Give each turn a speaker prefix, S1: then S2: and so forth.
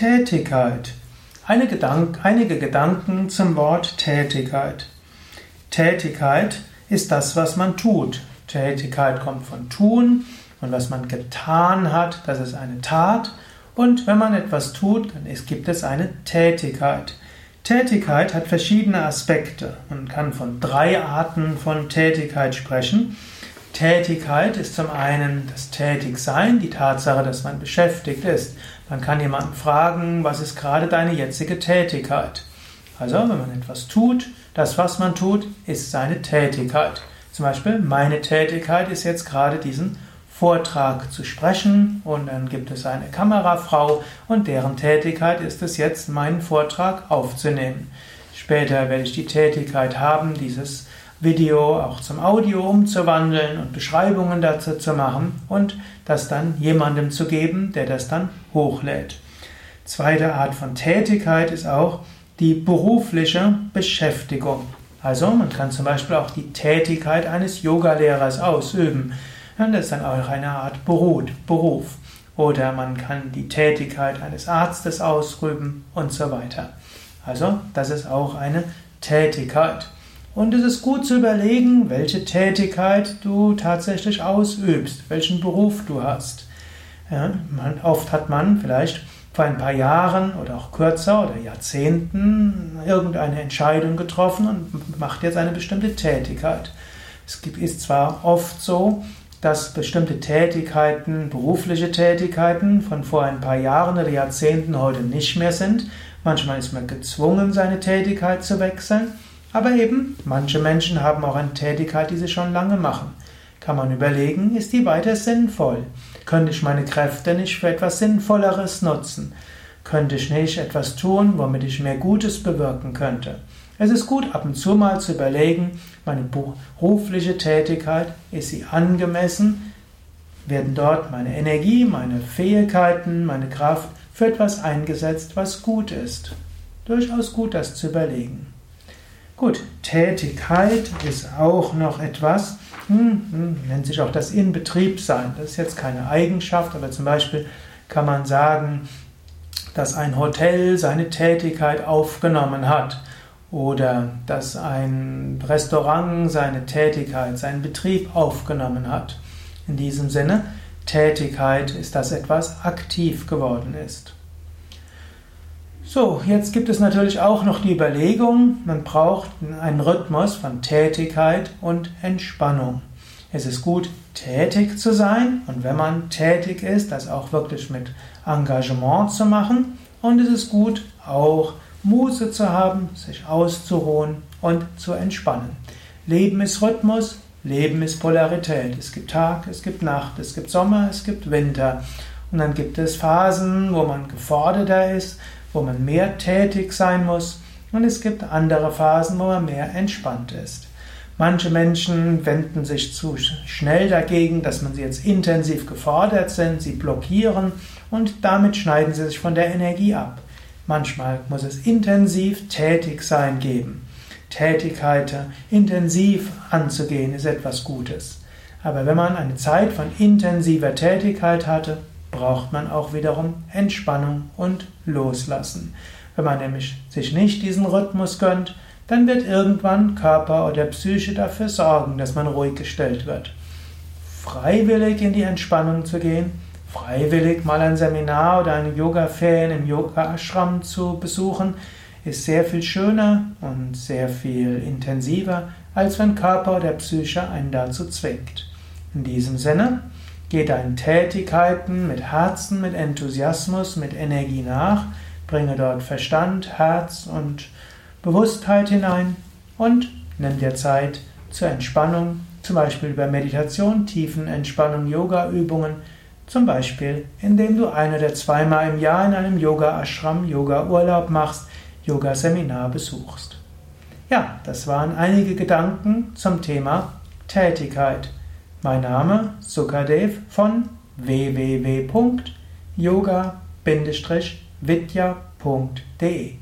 S1: Tätigkeit. Eine Gedank einige Gedanken zum Wort Tätigkeit. Tätigkeit ist das, was man tut. Tätigkeit kommt von tun und was man getan hat, das ist eine Tat. Und wenn man etwas tut, dann gibt es eine Tätigkeit. Tätigkeit hat verschiedene Aspekte. Man kann von drei Arten von Tätigkeit sprechen. Tätigkeit ist zum einen das Tätigsein, die Tatsache, dass man beschäftigt ist. Man kann jemanden fragen, was ist gerade deine jetzige Tätigkeit? Also, wenn man etwas tut, das, was man tut, ist seine Tätigkeit. Zum Beispiel, meine Tätigkeit ist jetzt gerade diesen Vortrag zu sprechen und dann gibt es eine Kamerafrau und deren Tätigkeit ist es jetzt, meinen Vortrag aufzunehmen. Später werde ich die Tätigkeit haben, dieses Video auch zum Audio umzuwandeln und Beschreibungen dazu zu machen und das dann jemandem zu geben, der das dann hochlädt. Zweite Art von Tätigkeit ist auch die berufliche Beschäftigung. Also man kann zum Beispiel auch die Tätigkeit eines Yogalehrers ausüben. Das ist dann auch eine Art Beruf. Oder man kann die Tätigkeit eines Arztes ausüben und so weiter. Also das ist auch eine Tätigkeit. Und es ist gut zu überlegen, welche Tätigkeit du tatsächlich ausübst, welchen Beruf du hast. Ja, man, oft hat man vielleicht vor ein paar Jahren oder auch kürzer oder Jahrzehnten irgendeine Entscheidung getroffen und macht jetzt eine bestimmte Tätigkeit. Es ist zwar oft so, dass bestimmte Tätigkeiten, berufliche Tätigkeiten von vor ein paar Jahren oder Jahrzehnten heute nicht mehr sind. Manchmal ist man gezwungen, seine Tätigkeit zu wechseln. Aber eben, manche Menschen haben auch eine Tätigkeit, die sie schon lange machen. Kann man überlegen, ist die weiter sinnvoll? Könnte ich meine Kräfte nicht für etwas Sinnvolleres nutzen? Könnte ich nicht etwas tun, womit ich mehr Gutes bewirken könnte? Es ist gut, ab und zu mal zu überlegen, meine berufliche Tätigkeit, ist sie angemessen? Werden dort meine Energie, meine Fähigkeiten, meine Kraft für etwas eingesetzt, was gut ist? Durchaus gut, das zu überlegen. Gut, Tätigkeit ist auch noch etwas, hm, hm, nennt sich auch das Inbetriebsein. Das ist jetzt keine Eigenschaft, aber zum Beispiel kann man sagen, dass ein Hotel seine Tätigkeit aufgenommen hat oder dass ein Restaurant seine Tätigkeit, seinen Betrieb aufgenommen hat. In diesem Sinne, Tätigkeit ist, dass etwas aktiv geworden ist. So, jetzt gibt es natürlich auch noch die Überlegung, man braucht einen Rhythmus von Tätigkeit und Entspannung. Es ist gut, tätig zu sein und wenn man tätig ist, das auch wirklich mit Engagement zu machen. Und es ist gut, auch Muße zu haben, sich auszuruhen und zu entspannen. Leben ist Rhythmus, Leben ist Polarität. Es gibt Tag, es gibt Nacht, es gibt Sommer, es gibt Winter. Und dann gibt es Phasen, wo man geforderter ist wo man mehr tätig sein muss und es gibt andere Phasen, wo man mehr entspannt ist. Manche Menschen wenden sich zu schnell dagegen, dass man sie jetzt intensiv gefordert sind, sie blockieren und damit schneiden sie sich von der Energie ab. Manchmal muss es intensiv tätig sein geben. Tätigkeit intensiv anzugehen ist etwas Gutes. Aber wenn man eine Zeit von intensiver Tätigkeit hatte, braucht man auch wiederum Entspannung und Loslassen. Wenn man nämlich sich nicht diesen Rhythmus gönnt, dann wird irgendwann Körper oder Psyche dafür sorgen, dass man ruhig gestellt wird. Freiwillig in die Entspannung zu gehen, freiwillig mal ein Seminar oder eine Yoga-Ferien im Yoga-Ashram zu besuchen, ist sehr viel schöner und sehr viel intensiver, als wenn Körper oder Psyche einen dazu zwingt. In diesem Sinne, Geh deinen Tätigkeiten mit Herzen, mit Enthusiasmus, mit Energie nach, bringe dort Verstand, Herz und Bewusstheit hinein und nimm dir Zeit zur Entspannung, zum Beispiel über Meditation, Tiefenentspannung, Yoga-Übungen, zum Beispiel indem du ein oder zweimal im Jahr in einem Yoga-Ashram Yoga-Urlaub machst, Yoga-Seminar besuchst. Ja, das waren einige Gedanken zum Thema Tätigkeit. Mein Name Sukadev von www.yoga-vidya.de